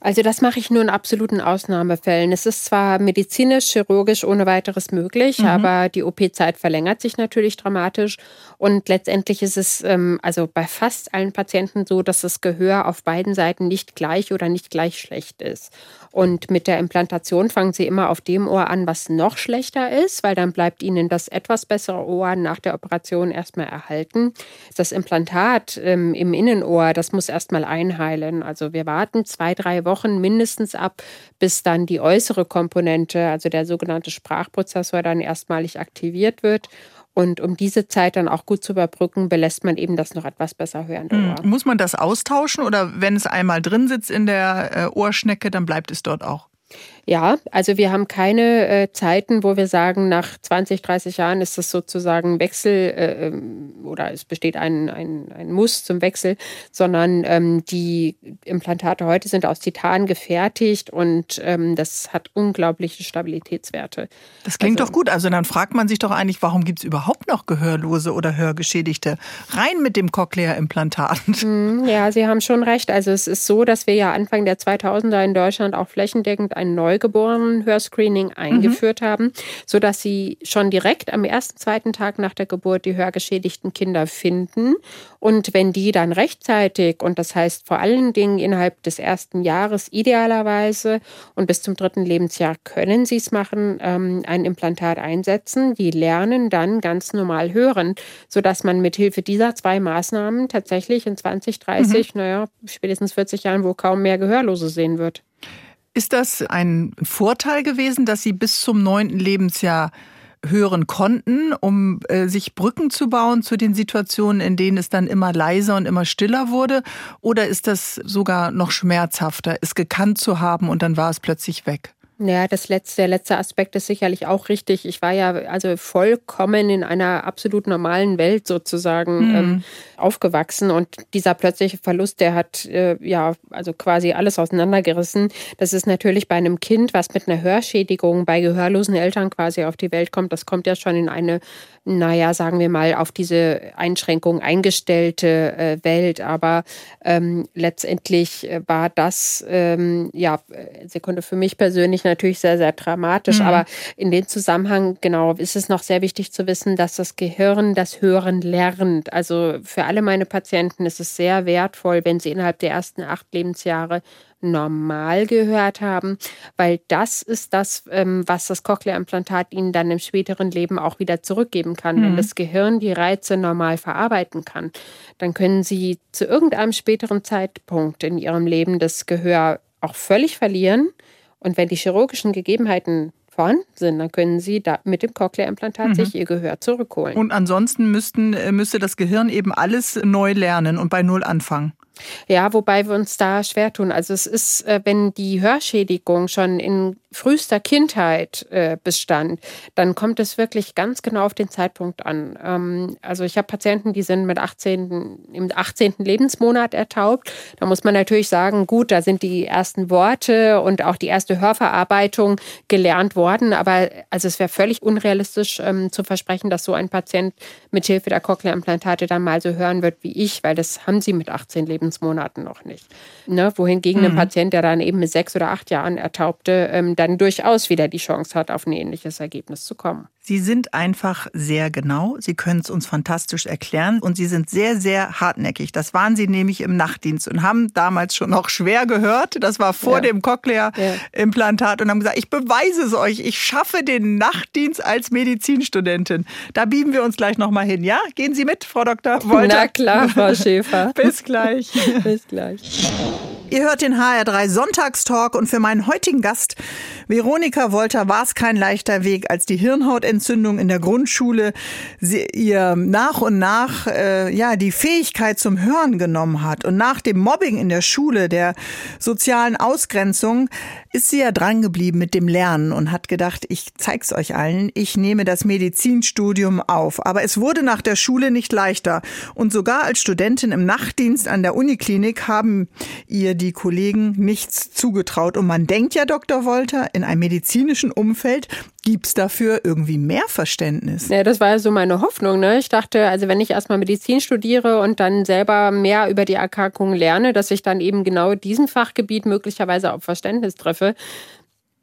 Also das mache ich nur in absoluten Ausnahmefällen. Es ist zwar medizinisch, chirurgisch ohne weiteres möglich, mhm. aber die OP-Zeit verlängert sich natürlich dramatisch. Und letztendlich ist es ähm, also bei fast allen Patienten so, dass das Gehör auf beiden Seiten nicht gleich oder nicht gleich schlecht ist. Und mit der Implantation fangen sie immer auf dem Ohr an, was noch schlechter ist, weil dann bleibt ihnen das etwas bessere Ohr nach der Operation erstmal erhalten. Das Implantat ähm, im Innenohr, das muss erstmal einheilen. Also wir warten zwei, drei Wochen mindestens ab, bis dann die äußere Komponente, also der sogenannte Sprachprozessor, dann erstmalig aktiviert wird. Und um diese Zeit dann auch gut zu überbrücken, belässt man eben das noch etwas besser hörende hm. Ohr. Muss man das austauschen oder wenn es einmal drin sitzt in der äh, Ohrschnecke, dann bleibt es dort auch? Ja, also wir haben keine äh, Zeiten, wo wir sagen, nach 20, 30 Jahren ist das sozusagen Wechsel äh, ähm, oder es besteht ein, ein, ein Muss zum Wechsel, sondern ähm, die Implantate heute sind aus Titan gefertigt und ähm, das hat unglaubliche Stabilitätswerte. Das klingt also, doch gut. Also dann fragt man sich doch eigentlich, warum gibt es überhaupt noch Gehörlose oder Hörgeschädigte? Rein mit dem Cochlea-Implantat. [LAUGHS] Hm, ja, Sie haben schon recht. Also es ist so, dass wir ja Anfang der 2000er in Deutschland auch flächendeckend ein Neugeborenen-Hörscreening mhm. eingeführt mhm. haben, sodass sie schon direkt am ersten, zweiten Tag nach der Geburt die hörgeschädigten Kinder finden. Und wenn die dann rechtzeitig, und das heißt vor allen Dingen innerhalb des ersten Jahres idealerweise und bis zum dritten Lebensjahr können sie es machen, ähm, ein Implantat einsetzen. Die lernen dann ganz normal hören, sodass man mit Hilfe dieser zwei Maßnahmen tatsächlich in 20, 30, mhm. naja, spätestens 40 Jahren wohl kaum mehr Gehörlose sehen wird. Ist das ein Vorteil gewesen, dass Sie bis zum neunten Lebensjahr hören konnten, um äh, sich Brücken zu bauen zu den Situationen, in denen es dann immer leiser und immer stiller wurde? Oder ist das sogar noch schmerzhafter, es gekannt zu haben und dann war es plötzlich weg? Ja, das letzte, der letzte Aspekt ist sicherlich auch richtig. Ich war ja also vollkommen in einer absolut normalen Welt sozusagen mhm. ähm, aufgewachsen und dieser plötzliche Verlust, der hat äh, ja also quasi alles auseinandergerissen. Das ist natürlich bei einem Kind, was mit einer Hörschädigung bei gehörlosen Eltern quasi auf die Welt kommt, das kommt ja schon in eine naja, sagen wir mal, auf diese Einschränkung eingestellte äh, Welt. Aber ähm, letztendlich äh, war das, ähm, ja, Sekunde für mich persönlich natürlich sehr, sehr dramatisch. Mhm. Aber in dem Zusammenhang, genau, ist es noch sehr wichtig zu wissen, dass das Gehirn das Hören lernt. Also für alle meine Patienten ist es sehr wertvoll, wenn sie innerhalb der ersten acht Lebensjahre normal gehört haben, weil das ist das, ähm, was das Cochlea-Implantat ihnen dann im späteren Leben auch wieder zurückgeben kann. Mhm. Wenn das Gehirn die Reize normal verarbeiten kann, dann können sie zu irgendeinem späteren Zeitpunkt in ihrem Leben das Gehör auch völlig verlieren. Und wenn die chirurgischen Gegebenheiten vorhanden sind, dann können Sie da mit dem Cochlea-Implantat mhm. sich Ihr Gehör zurückholen. Und ansonsten müssten, äh, müsste das Gehirn eben alles neu lernen und bei Null anfangen. Ja, wobei wir uns da schwer tun. Also es ist, äh, wenn die Hörschädigung schon in frühester Kindheit äh, bestand, dann kommt es wirklich ganz genau auf den Zeitpunkt an. Ähm, also ich habe Patienten, die sind mit 18, im 18. Lebensmonat ertaubt. Da muss man natürlich sagen, gut, da sind die ersten Worte und auch die erste Hörverarbeitung gelernt worden. Aber also es wäre völlig unrealistisch ähm, zu versprechen, dass so ein Patient mit Hilfe der Cochlea-Implantate dann mal so hören wird wie ich, weil das haben sie mit 18 Lebensmonaten noch nicht. Ne? Wohingegen mhm. ein Patient, der dann eben mit sechs oder acht Jahren ertaubte, ähm, dann durchaus wieder die Chance hat, auf ein ähnliches Ergebnis zu kommen. Sie sind einfach sehr genau. Sie können es uns fantastisch erklären und Sie sind sehr, sehr hartnäckig. Das waren Sie nämlich im Nachtdienst und haben damals schon noch schwer gehört. Das war vor ja. dem Cochlea-Implantat und haben gesagt, ich beweise es euch. Ich schaffe den Nachtdienst als Medizinstudentin. Da bieben wir uns gleich nochmal hin. Ja, gehen Sie mit, Frau Dr. Wolter? Na klar, Frau Schäfer. [LAUGHS] Bis gleich. [LAUGHS] Bis gleich. Ihr hört den HR3 Sonntagstalk und für meinen heutigen Gast, Veronika Wolter, war es kein leichter Weg, als die Hirnhautentzündung in der Grundschule sie, ihr nach und nach äh, ja die Fähigkeit zum Hören genommen hat. Und nach dem Mobbing in der Schule, der sozialen Ausgrenzung, ist sie ja dran geblieben mit dem Lernen und hat gedacht, ich zeig's euch allen, ich nehme das Medizinstudium auf. Aber es wurde nach der Schule nicht leichter. Und sogar als Studentin im Nachtdienst an der Uniklinik haben ihr die Kollegen nichts zugetraut. Und man denkt ja, Dr. Wolter, in einem medizinischen Umfeld gibt es dafür irgendwie mehr Verständnis. Ja, das war so meine Hoffnung. Ne? Ich dachte, also wenn ich erstmal Medizin studiere und dann selber mehr über die Erkrankungen lerne, dass ich dann eben genau diesem Fachgebiet möglicherweise auch Verständnis treffe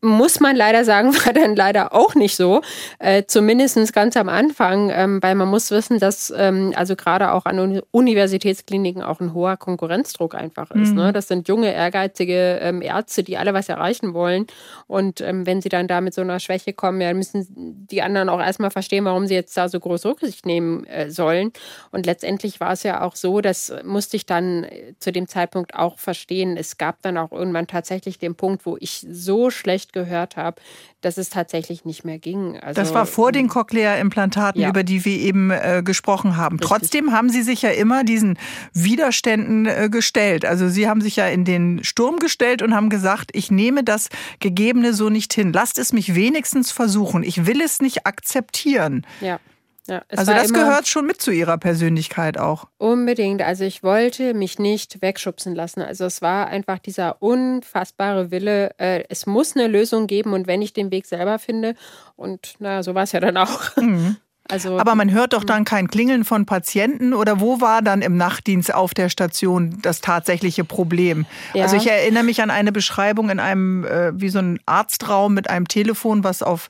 muss man leider sagen, [LAUGHS] war dann leider auch nicht so. Äh, Zumindest ganz am Anfang, ähm, weil man muss wissen, dass ähm, also gerade auch an Universitätskliniken auch ein hoher Konkurrenzdruck einfach ist. Mhm. Ne? Das sind junge, ehrgeizige ähm, Ärzte, die alle was erreichen wollen. Und ähm, wenn sie dann da mit so einer Schwäche kommen, ja, müssen die anderen auch erstmal verstehen, warum sie jetzt da so groß Rücksicht nehmen äh, sollen. Und letztendlich war es ja auch so, das musste ich dann äh, zu dem Zeitpunkt auch verstehen. Es gab dann auch irgendwann tatsächlich den Punkt, wo ich so schlecht nicht gehört habe, dass es tatsächlich nicht mehr ging. Also, das war vor den Cochlea-Implantaten, ja. über die wir eben äh, gesprochen haben. Richtig. Trotzdem haben Sie sich ja immer diesen Widerständen äh, gestellt. Also Sie haben sich ja in den Sturm gestellt und haben gesagt, ich nehme das Gegebene so nicht hin. Lasst es mich wenigstens versuchen. Ich will es nicht akzeptieren. Ja. Ja, also das gehört schon mit zu ihrer Persönlichkeit auch. Unbedingt. Also ich wollte mich nicht wegschubsen lassen. Also es war einfach dieser unfassbare Wille, äh, es muss eine Lösung geben und wenn ich den Weg selber finde. Und naja, so war es ja dann auch. Mhm. [LAUGHS] Also, Aber man hört doch dann kein Klingeln von Patienten oder wo war dann im Nachtdienst auf der Station das tatsächliche Problem? Ja. Also ich erinnere mich an eine Beschreibung in einem, äh, wie so ein Arztraum mit einem Telefon, was auf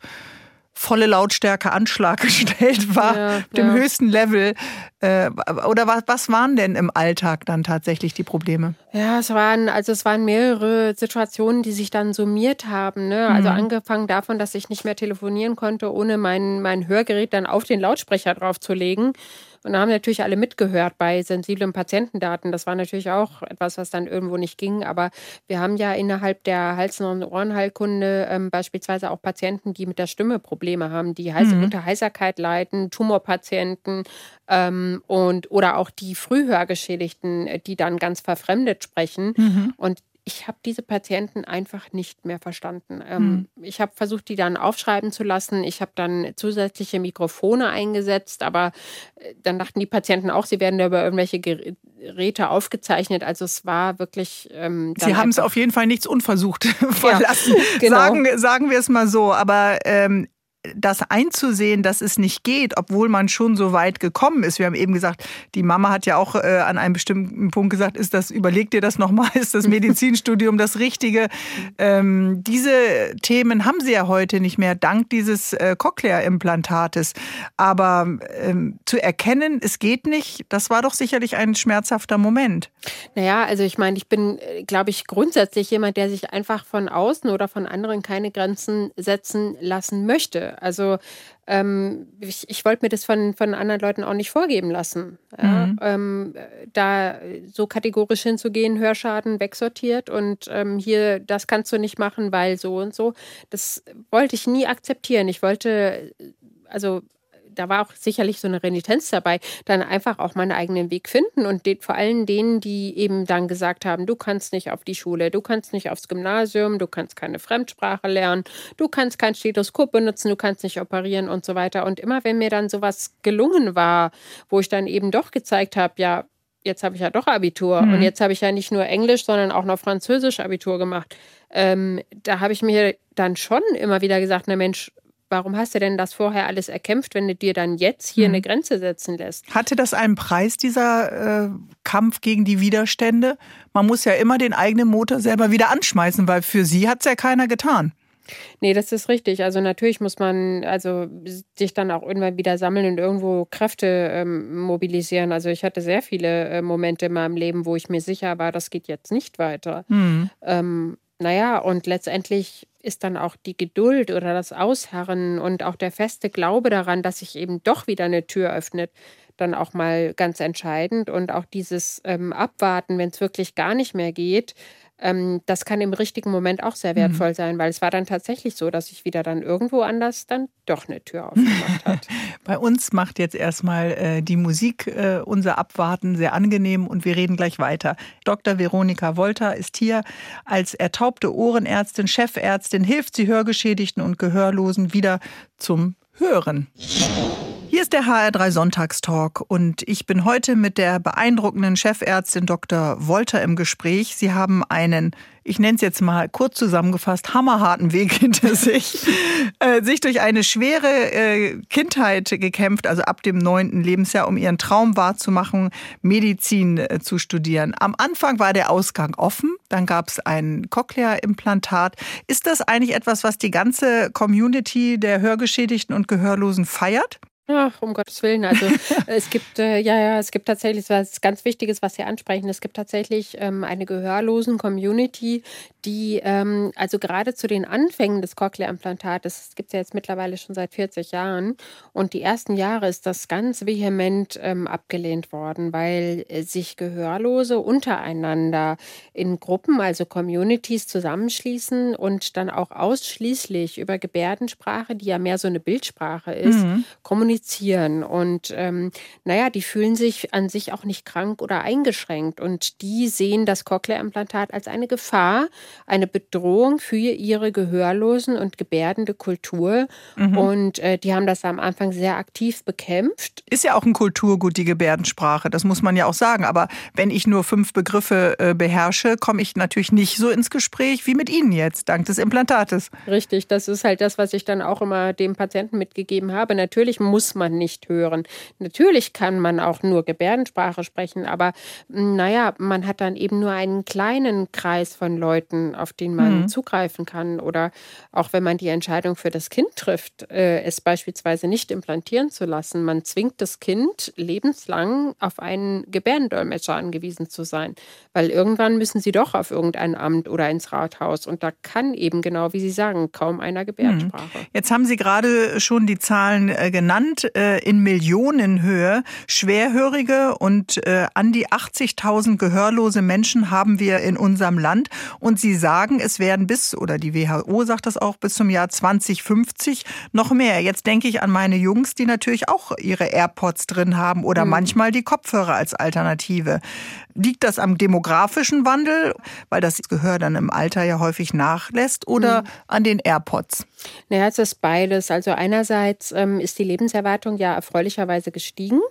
volle Lautstärke Anschlag [LAUGHS] gestellt war, ja, dem ja. höchsten Level. Äh, oder was, was waren denn im Alltag dann tatsächlich die Probleme? Ja, es waren, also es waren mehrere Situationen, die sich dann summiert haben. Ne? Also mhm. angefangen davon, dass ich nicht mehr telefonieren konnte, ohne mein, mein Hörgerät dann auf den Lautsprecher draufzulegen. Und da haben natürlich alle mitgehört bei sensiblen Patientendaten. Das war natürlich auch etwas, was dann irgendwo nicht ging. Aber wir haben ja innerhalb der Hals- und Ohrenheilkunde ähm, beispielsweise auch Patienten, die mit der Stimme Probleme haben, die Heiß mhm. unter Heiserkeit leiden, Tumorpatienten ähm, und oder auch die Frühhörgeschädigten, die dann ganz verfremdet sprechen. Mhm. Und ich habe diese Patienten einfach nicht mehr verstanden. Ähm, hm. Ich habe versucht, die dann aufschreiben zu lassen. Ich habe dann zusätzliche Mikrofone eingesetzt, aber äh, dann dachten die Patienten auch, sie werden über irgendwelche Geräte aufgezeichnet. Also es war wirklich. Ähm, sie haben es auf jeden Fall nichts unversucht [LAUGHS] verlassen. Ja, [LAUGHS] genau. sagen, sagen wir es mal so. Aber ähm, das einzusehen, dass es nicht geht, obwohl man schon so weit gekommen ist. Wir haben eben gesagt, die Mama hat ja auch äh, an einem bestimmten Punkt gesagt, ist das, überleg dir das nochmal, [LAUGHS] ist das Medizinstudium das Richtige? Ähm, diese Themen haben sie ja heute nicht mehr, dank dieses äh, Cochlea-Implantates. Aber ähm, zu erkennen, es geht nicht, das war doch sicherlich ein schmerzhafter Moment. Naja, also ich meine, ich bin, äh, glaube ich, grundsätzlich jemand, der sich einfach von außen oder von anderen keine Grenzen setzen lassen möchte. Also ähm, ich, ich wollte mir das von, von anderen Leuten auch nicht vorgeben lassen. Ja? Mhm. Ähm, da so kategorisch hinzugehen, Hörschaden wegsortiert und ähm, hier, das kannst du nicht machen, weil so und so. Das wollte ich nie akzeptieren. Ich wollte, also da war auch sicherlich so eine Renitenz dabei, dann einfach auch meinen eigenen Weg finden und den, vor allem denen, die eben dann gesagt haben, du kannst nicht auf die Schule, du kannst nicht aufs Gymnasium, du kannst keine Fremdsprache lernen, du kannst kein Stethoskop benutzen, du kannst nicht operieren und so weiter. Und immer wenn mir dann sowas gelungen war, wo ich dann eben doch gezeigt habe, ja, jetzt habe ich ja doch Abitur mhm. und jetzt habe ich ja nicht nur Englisch, sondern auch noch Französisch Abitur gemacht. Ähm, da habe ich mir dann schon immer wieder gesagt, na Mensch, warum hast du denn das vorher alles erkämpft, wenn du dir dann jetzt hier mhm. eine Grenze setzen lässt? Hatte das einen Preis, dieser äh, Kampf gegen die Widerstände? Man muss ja immer den eigenen Motor selber wieder anschmeißen, weil für sie hat es ja keiner getan. Nee, das ist richtig. Also natürlich muss man also sich dann auch irgendwann wieder sammeln und irgendwo Kräfte ähm, mobilisieren. Also ich hatte sehr viele äh, Momente in meinem Leben, wo ich mir sicher war, das geht jetzt nicht weiter. Mhm. Ähm, naja, und letztendlich ist dann auch die Geduld oder das Ausharren und auch der feste Glaube daran, dass sich eben doch wieder eine Tür öffnet, dann auch mal ganz entscheidend. Und auch dieses ähm, Abwarten, wenn es wirklich gar nicht mehr geht, ähm, das kann im richtigen Moment auch sehr wertvoll mhm. sein, weil es war dann tatsächlich so, dass sich wieder dann irgendwo anders dann doch eine Tür aufgemacht hat. [LAUGHS] Bei uns macht jetzt erstmal äh, die Musik äh, unser Abwarten sehr angenehm und wir reden gleich weiter. Dr. Veronika Wolter ist hier als ertaubte Ohrenärztin, Chefärztin, hilft sie Hörgeschädigten und Gehörlosen wieder zum Hören. Hier ist der HR3 Sonntagstalk und ich bin heute mit der beeindruckenden Chefärztin Dr. Wolter im Gespräch. Sie haben einen, ich nenne es jetzt mal kurz zusammengefasst, hammerharten Weg [LAUGHS] hinter sich, äh, sich durch eine schwere äh, Kindheit gekämpft, also ab dem neunten Lebensjahr, um ihren Traum wahrzumachen, Medizin äh, zu studieren. Am Anfang war der Ausgang offen, dann gab es ein Cochlea-Implantat. Ist das eigentlich etwas, was die ganze Community der Hörgeschädigten und Gehörlosen feiert? Ach, um Gottes Willen. Also [LAUGHS] es gibt, äh, ja, ja, es gibt tatsächlich was ganz Wichtiges, was Sie ansprechen. Es gibt tatsächlich ähm, eine gehörlosen Community, die, ähm, also gerade zu den Anfängen des Cochlea-Implantates, das gibt es ja jetzt mittlerweile schon seit 40 Jahren. Und die ersten Jahre ist das ganz vehement ähm, abgelehnt worden, weil äh, sich Gehörlose untereinander in Gruppen, also Communities zusammenschließen und dann auch ausschließlich über Gebärdensprache, die ja mehr so eine Bildsprache ist, mhm. kommunizieren kommunizieren. Und ähm, naja, die fühlen sich an sich auch nicht krank oder eingeschränkt. Und die sehen das Cochlea-Implantat als eine Gefahr, eine Bedrohung für ihre gehörlosen und gebärdende Kultur. Mhm. Und äh, die haben das am Anfang sehr aktiv bekämpft. Ist ja auch ein Kulturgut, die Gebärdensprache. Das muss man ja auch sagen. Aber wenn ich nur fünf Begriffe äh, beherrsche, komme ich natürlich nicht so ins Gespräch wie mit Ihnen jetzt, dank des Implantates. Richtig, das ist halt das, was ich dann auch immer dem Patienten mitgegeben habe. Natürlich muss man nicht hören. Natürlich kann man auch nur Gebärdensprache sprechen, aber hm, naja, man hat dann eben nur einen kleinen Kreis von Leuten, auf den man mhm. zugreifen kann. Oder auch wenn man die Entscheidung für das Kind trifft, äh, es beispielsweise nicht implantieren zu lassen. Man zwingt das Kind lebenslang auf einen Gebärdendolmetscher angewiesen zu sein, weil irgendwann müssen sie doch auf irgendein Amt oder ins Rathaus. Und da kann eben genau, wie Sie sagen, kaum einer Gebärdensprache. Jetzt haben Sie gerade schon die Zahlen äh, genannt, äh, in Millionenhöhe. Schwerhörige und äh, an die 80.000 gehörlose Menschen haben wir in unserem Land. Und Sie sagen, es werden bis, oder die WHO sagt das auch, bis zum Jahr 2050 noch mehr. Jetzt denke ich an meine Jungs, die natürlich auch ihre AirPods drin haben oder mhm. manchmal die Kopfhörer als Alternative. Liegt das am demografischen Wandel, weil das Gehör dann im Alter ja häufig nachlässt, oder mhm. an den AirPods? Naja, es ist beides. Also einerseits ähm, ist die Lebenserwartung ja erfreulicherweise gestiegen.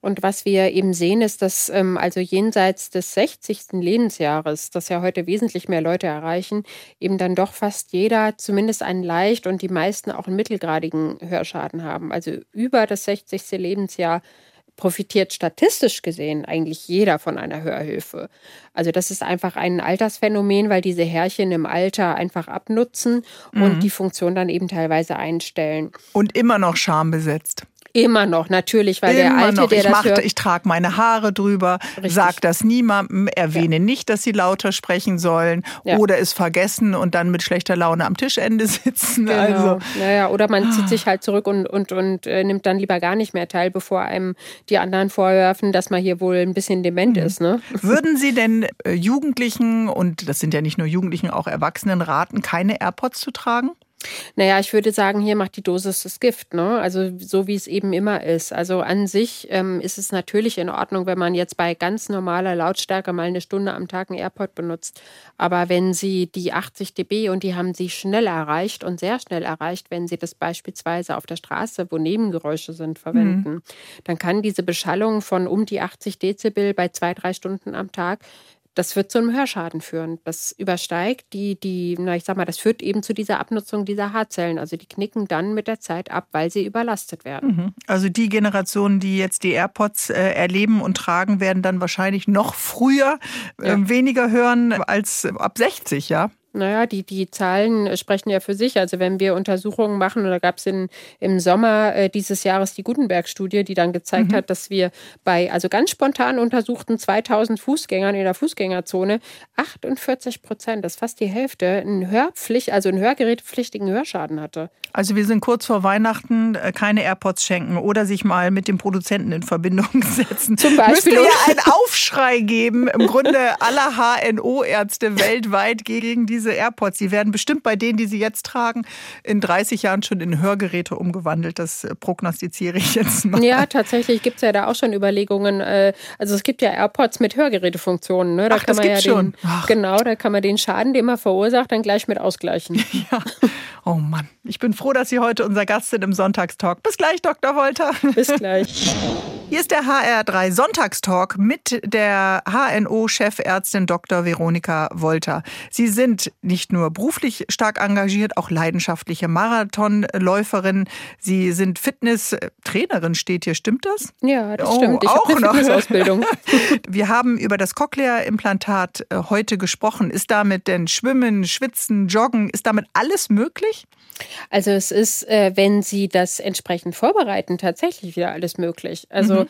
Und was wir eben sehen, ist, dass ähm, also jenseits des 60. Lebensjahres, das ja heute wesentlich mehr Leute erreichen, eben dann doch fast jeder zumindest einen leicht und die meisten auch einen mittelgradigen Hörschaden haben. Also über das 60. Lebensjahr profitiert statistisch gesehen eigentlich jeder von einer Hörhilfe. Also das ist einfach ein Altersphänomen, weil diese Härchen im Alter einfach abnutzen mhm. und die Funktion dann eben teilweise einstellen. Und immer noch schambesetzt. Immer noch, natürlich, weil Immer der Alte, noch. der ich das hört, ich trage meine Haare drüber, Richtig. sag das niemandem, erwähne ja. nicht, dass sie lauter sprechen sollen ja. oder es vergessen und dann mit schlechter Laune am Tischende [LAUGHS] sitzen. Genau. Also. Naja, oder man zieht [SIGHS] sich halt zurück und, und, und äh, nimmt dann lieber gar nicht mehr teil, bevor einem die anderen vorwerfen, dass man hier wohl ein bisschen dement mhm. ist. Ne? [LAUGHS] Würden Sie denn äh, Jugendlichen, und das sind ja nicht nur Jugendlichen, auch Erwachsenen raten, keine AirPods zu tragen? Naja, ich würde sagen, hier macht die Dosis das Gift, ne? Also so wie es eben immer ist. Also an sich ähm, ist es natürlich in Ordnung, wenn man jetzt bei ganz normaler Lautstärke mal eine Stunde am Tag einen AirPod benutzt. Aber wenn Sie die 80 dB und die haben Sie schnell erreicht und sehr schnell erreicht, wenn Sie das beispielsweise auf der Straße, wo Nebengeräusche sind, verwenden, mhm. dann kann diese Beschallung von um die 80 Dezibel bei zwei, drei Stunden am Tag das wird zu einem Hörschaden führen. Das übersteigt die, die, na ich sag mal, das führt eben zu dieser Abnutzung dieser Haarzellen. Also die knicken dann mit der Zeit ab, weil sie überlastet werden. Mhm. Also die Generationen, die jetzt die AirPods äh, erleben und tragen, werden dann wahrscheinlich noch früher äh, ja. weniger hören als ab 60, ja? Naja, die, die Zahlen sprechen ja für sich. Also wenn wir Untersuchungen machen, und da gab es im Sommer äh, dieses Jahres die Gutenberg-Studie, die dann gezeigt mhm. hat, dass wir bei also ganz spontan untersuchten 2000 Fußgängern in der Fußgängerzone 48 Prozent, das ist fast die Hälfte, einen Hörpflicht, also einen hörgerätepflichtigen Hörschaden hatte. Also wir sind kurz vor Weihnachten, äh, keine AirPods schenken oder sich mal mit dem Produzenten in Verbindung [LAUGHS] setzen. Zum Beispiel. Müsste ja einen Aufschrei geben, im Grunde aller HNO-Ärzte weltweit gegen diese diese AirPods, die werden bestimmt bei denen, die sie jetzt tragen, in 30 Jahren schon in Hörgeräte umgewandelt. Das äh, prognostiziere ich jetzt mal. Ja, tatsächlich gibt es ja da auch schon Überlegungen. Äh, also es gibt ja AirPods mit Hörgerätefunktionen. Ne? Da Ach, kann man ja den, Genau, da kann man den Schaden, den man verursacht, dann gleich mit ausgleichen. [LAUGHS] Ja. Oh Mann, ich bin froh, dass Sie heute unser Gast sind im Sonntagstalk. Bis gleich, Dr. Wolter. Bis gleich. [LAUGHS] Hier ist der HR3 Sonntagstalk mit der HNO-Chefärztin Dr. Veronika Wolter. Sie sind nicht nur beruflich stark engagiert, auch leidenschaftliche Marathonläuferin. Sie sind Fitnesstrainerin, steht hier. Stimmt das? Ja, das oh, stimmt. Ich auch noch. Fitnessausbildung. [LAUGHS] [LAUGHS] Wir haben über das Cochlea-Implantat äh, heute gesprochen. Ist damit denn Schwimmen, Schwitzen, Joggen, ist damit alles möglich? Also es ist, äh, wenn Sie das entsprechend vorbereiten, tatsächlich wieder alles möglich. Also mhm.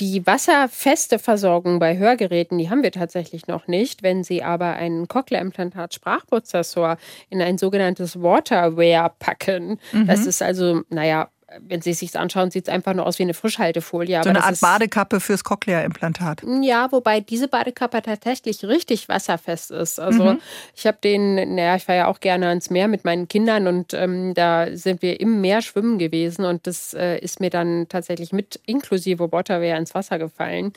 die wasserfeste Versorgung bei Hörgeräten, die haben wir tatsächlich noch nicht. Wenn Sie aber einen Cochlea-Implantat-Sprachprozessor in ein sogenanntes Waterware packen, mhm. das ist also, naja, wenn Sie es sich anschauen, sieht es einfach nur aus wie eine Frischhaltefolie. so eine Art Badekappe fürs Cochlea-Implantat. Ja, wobei diese Badekappe tatsächlich richtig wasserfest ist. Also mhm. ich habe den, naja, ich fahre ja auch gerne ans Meer mit meinen Kindern und ähm, da sind wir im Meer schwimmen gewesen und das äh, ist mir dann tatsächlich mit inklusive Waterwear ins Wasser gefallen.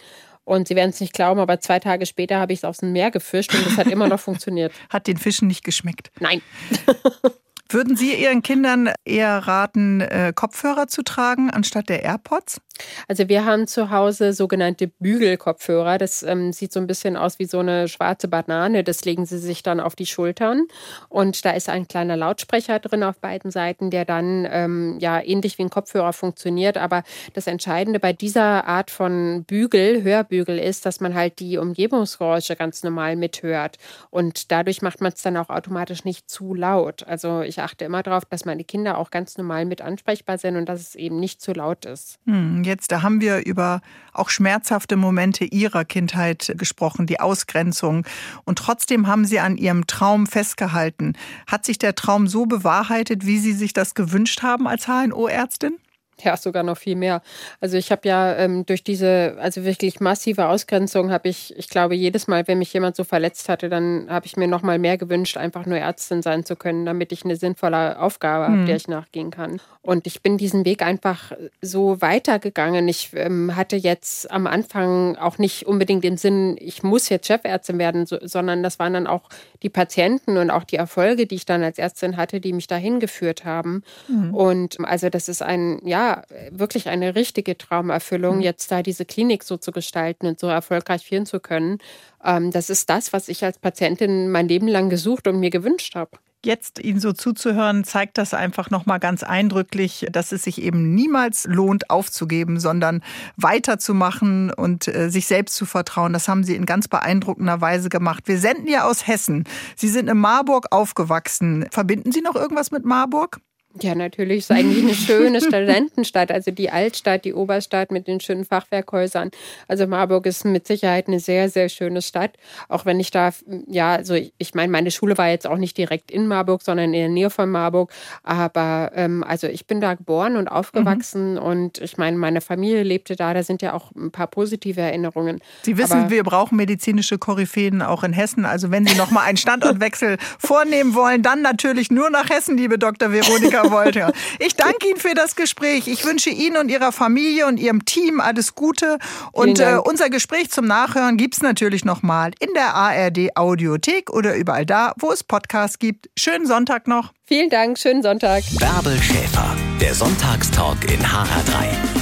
Und Sie werden es nicht glauben, aber zwei Tage später habe ich es aus dem Meer gefischt und es hat immer noch [LAUGHS] funktioniert. Hat den Fischen nicht geschmeckt? Nein. [LAUGHS] Würden Sie Ihren Kindern eher raten, äh, Kopfhörer zu tragen anstatt der AirPods? Also wir haben zu Hause sogenannte Bügelkopfhörer. Das ähm, sieht so ein bisschen aus wie so eine schwarze Banane. Das legen Sie sich dann auf die Schultern und da ist ein kleiner Lautsprecher drin auf beiden Seiten, der dann ähm, ja ähnlich wie ein Kopfhörer funktioniert. Aber das Entscheidende bei dieser Art von Bügel, Hörbügel, ist, dass man halt die Umgebungsgeräusche ganz normal mithört und dadurch macht man es dann auch automatisch nicht zu laut. Also ich achte immer darauf, dass meine Kinder auch ganz normal mit ansprechbar sind und dass es eben nicht zu laut ist. Hm, jetzt, da haben wir über auch schmerzhafte Momente Ihrer Kindheit gesprochen, die Ausgrenzung. Und trotzdem haben Sie an Ihrem Traum festgehalten. Hat sich der Traum so bewahrheitet, wie Sie sich das gewünscht haben als HNO-Ärztin? Ja, sogar noch viel mehr. Also ich habe ja ähm, durch diese, also wirklich massive Ausgrenzung habe ich, ich glaube, jedes Mal, wenn mich jemand so verletzt hatte, dann habe ich mir noch mal mehr gewünscht, einfach nur Ärztin sein zu können, damit ich eine sinnvolle Aufgabe mhm. habe, der ich nachgehen kann. Und ich bin diesen Weg einfach so weitergegangen. Ich ähm, hatte jetzt am Anfang auch nicht unbedingt den Sinn, ich muss jetzt Chefärztin werden, so, sondern das waren dann auch die Patienten und auch die Erfolge, die ich dann als Ärztin hatte, die mich dahin geführt haben. Mhm. Und also das ist ein, ja, wirklich eine richtige Traumerfüllung, mhm. jetzt da diese Klinik so zu gestalten und so erfolgreich führen zu können. Ähm, das ist das, was ich als Patientin mein Leben lang gesucht und mir gewünscht habe. Jetzt Ihnen so zuzuhören, zeigt das einfach nochmal ganz eindrücklich, dass es sich eben niemals lohnt, aufzugeben, sondern weiterzumachen und äh, sich selbst zu vertrauen. Das haben Sie in ganz beeindruckender Weise gemacht. Wir senden ja aus Hessen. Sie sind in Marburg aufgewachsen. Verbinden Sie noch irgendwas mit Marburg? Ja, natürlich ist eigentlich eine schöne Studentenstadt, also die Altstadt, die Oberstadt mit den schönen Fachwerkhäusern. Also Marburg ist mit Sicherheit eine sehr, sehr schöne Stadt. Auch wenn ich da, ja, also ich, ich meine, meine Schule war jetzt auch nicht direkt in Marburg, sondern in der Nähe von Marburg. Aber ähm, also ich bin da geboren und aufgewachsen mhm. und ich meine, meine Familie lebte da. Da sind ja auch ein paar positive Erinnerungen. Sie wissen, Aber wir brauchen medizinische Koryphäen auch in Hessen. Also wenn Sie noch mal einen Standortwechsel [LAUGHS] vornehmen wollen, dann natürlich nur nach Hessen, liebe Dr. Veronika wollte. Ich danke Ihnen für das Gespräch. Ich wünsche Ihnen und Ihrer Familie und Ihrem Team alles Gute. Und äh, unser Gespräch zum Nachhören gibt es natürlich nochmal in der ARD Audiothek oder überall da, wo es Podcasts gibt. Schönen Sonntag noch. Vielen Dank, schönen Sonntag. Bärbel Schäfer, der Sonntagstalk in HR3.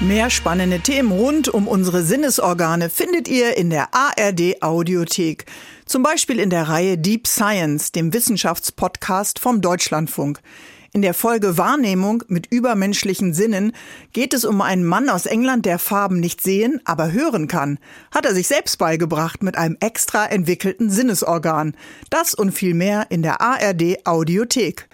Mehr spannende Themen rund um unsere Sinnesorgane findet ihr in der ARD Audiothek. Zum Beispiel in der Reihe Deep Science, dem Wissenschaftspodcast vom Deutschlandfunk. In der Folge Wahrnehmung mit übermenschlichen Sinnen geht es um einen Mann aus England, der Farben nicht sehen, aber hören kann. Hat er sich selbst beigebracht mit einem extra entwickelten Sinnesorgan. Das und viel mehr in der ARD Audiothek.